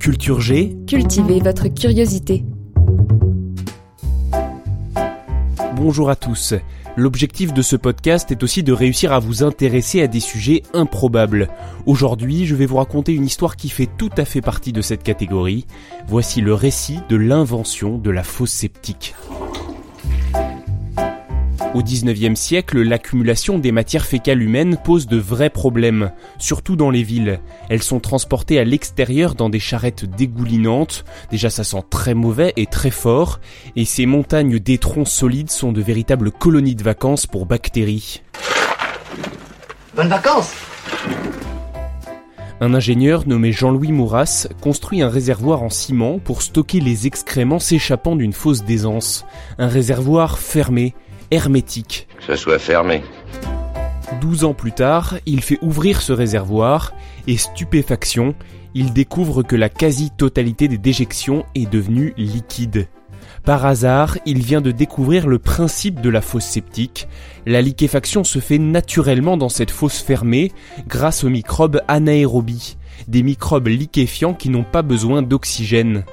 Culture G, Cultivez votre curiosité. bonjour à tous. L'objectif de ce podcast est aussi de réussir à vous intéresser à des sujets improbables. Aujourd'hui, je vais vous raconter une histoire qui fait tout à fait partie de cette catégorie. Voici le récit de l'invention de la fosse sceptique. Au XIXe siècle, l'accumulation des matières fécales humaines pose de vrais problèmes, surtout dans les villes. Elles sont transportées à l'extérieur dans des charrettes dégoulinantes, déjà ça sent très mauvais et très fort, et ces montagnes d'étrons solides sont de véritables colonies de vacances pour bactéries. Bonnes vacances Un ingénieur nommé Jean-Louis Mouras construit un réservoir en ciment pour stocker les excréments s'échappant d'une fosse d'aisance. Un réservoir fermé, hermétique. Que ce soit fermé. 12 ans plus tard, il fait ouvrir ce réservoir et stupéfaction, il découvre que la quasi-totalité des déjections est devenue liquide. Par hasard, il vient de découvrir le principe de la fosse septique. La liquéfaction se fait naturellement dans cette fosse fermée grâce aux microbes anaérobies, des microbes liquéfiants qui n'ont pas besoin d'oxygène.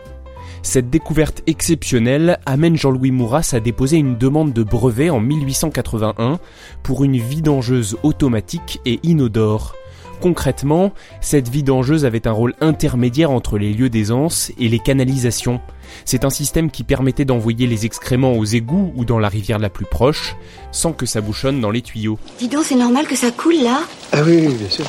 Cette découverte exceptionnelle amène Jean-Louis Mouras à déposer une demande de brevet en 1881 pour une vidangeuse automatique et inodore. Concrètement, cette vidangeuse avait un rôle intermédiaire entre les lieux d'aisance et les canalisations. C'est un système qui permettait d'envoyer les excréments aux égouts ou dans la rivière la plus proche, sans que ça bouchonne dans les tuyaux. Dis donc, c'est normal que ça coule là? Ah oui, oui, bien sûr.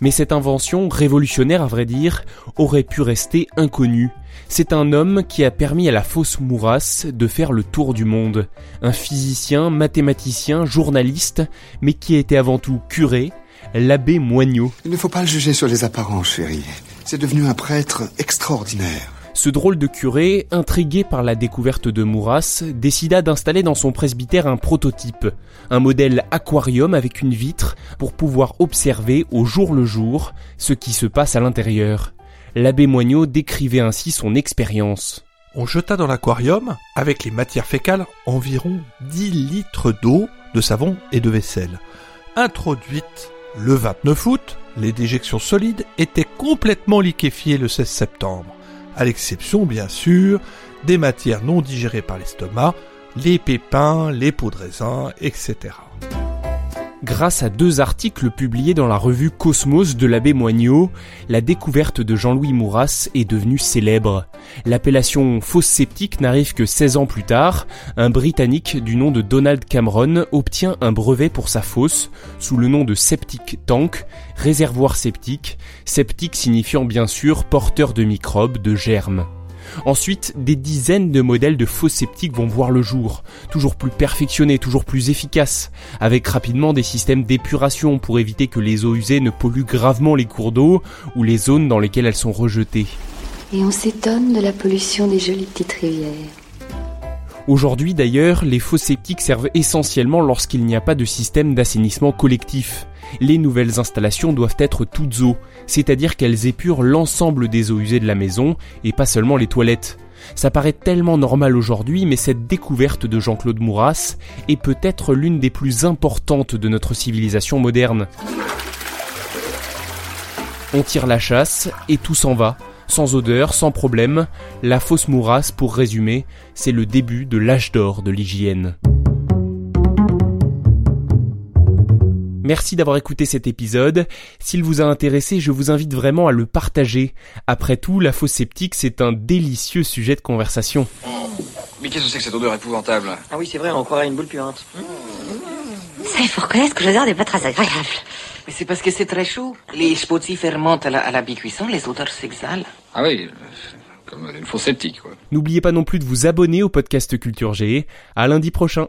Mais cette invention, révolutionnaire à vrai dire, aurait pu rester inconnue. C'est un homme qui a permis à la fausse Mouras de faire le tour du monde. Un physicien, mathématicien, journaliste, mais qui était avant tout curé, l'abbé Moignot. Il ne faut pas le juger sur les apparences, chérie. C'est devenu un prêtre extraordinaire. Ce drôle de curé, intrigué par la découverte de Mouras, décida d'installer dans son presbytère un prototype, un modèle aquarium avec une vitre pour pouvoir observer au jour le jour ce qui se passe à l'intérieur. L'abbé Moignot décrivait ainsi son expérience. On jeta dans l'aquarium, avec les matières fécales, environ 10 litres d'eau, de savon et de vaisselle. Introduite le 29 août, les déjections solides étaient complètement liquéfiées le 16 septembre, à l'exception bien sûr des matières non digérées par l'estomac, les pépins, les pots de raisin, etc. Grâce à deux articles publiés dans la revue Cosmos de l'abbé Moignot, la découverte de Jean-Louis Mouras est devenue célèbre. L'appellation fosse sceptique n'arrive que 16 ans plus tard. Un Britannique du nom de Donald Cameron obtient un brevet pour sa fosse sous le nom de Septic Tank, réservoir septique, septique signifiant bien sûr porteur de microbes, de germes. Ensuite, des dizaines de modèles de faux sceptiques vont voir le jour, toujours plus perfectionnés, toujours plus efficaces, avec rapidement des systèmes d'épuration pour éviter que les eaux usées ne polluent gravement les cours d'eau ou les zones dans lesquelles elles sont rejetées. Et on s'étonne de la pollution des jolies petites rivières. Aujourd'hui d'ailleurs, les faux sceptiques servent essentiellement lorsqu'il n'y a pas de système d'assainissement collectif. Les nouvelles installations doivent être toutes eaux, c'est-à-dire qu'elles épurent l'ensemble des eaux usées de la maison et pas seulement les toilettes. Ça paraît tellement normal aujourd'hui, mais cette découverte de Jean-Claude Mouras est peut-être l'une des plus importantes de notre civilisation moderne. On tire la chasse et tout s'en va, sans odeur, sans problème. La fausse Mouras, pour résumer, c'est le début de l'âge d'or de l'hygiène. Merci d'avoir écouté cet épisode. S'il vous a intéressé, je vous invite vraiment à le partager. Après tout, la fausse sceptique, c'est un délicieux sujet de conversation. Mais qu'est-ce que c'est que cette odeur épouvantable? Ah oui, c'est vrai, on croirait une boule puante. Ça, il faut reconnaître que l'odeur n'est pas très agréable. Mais c'est parce que c'est très chaud. Les spotis fermentent à la, à la bicuisson, les odeurs s'exhalent. Ah oui, comme une fausse sceptique, quoi. N'oubliez pas non plus de vous abonner au podcast Culture G. À lundi prochain.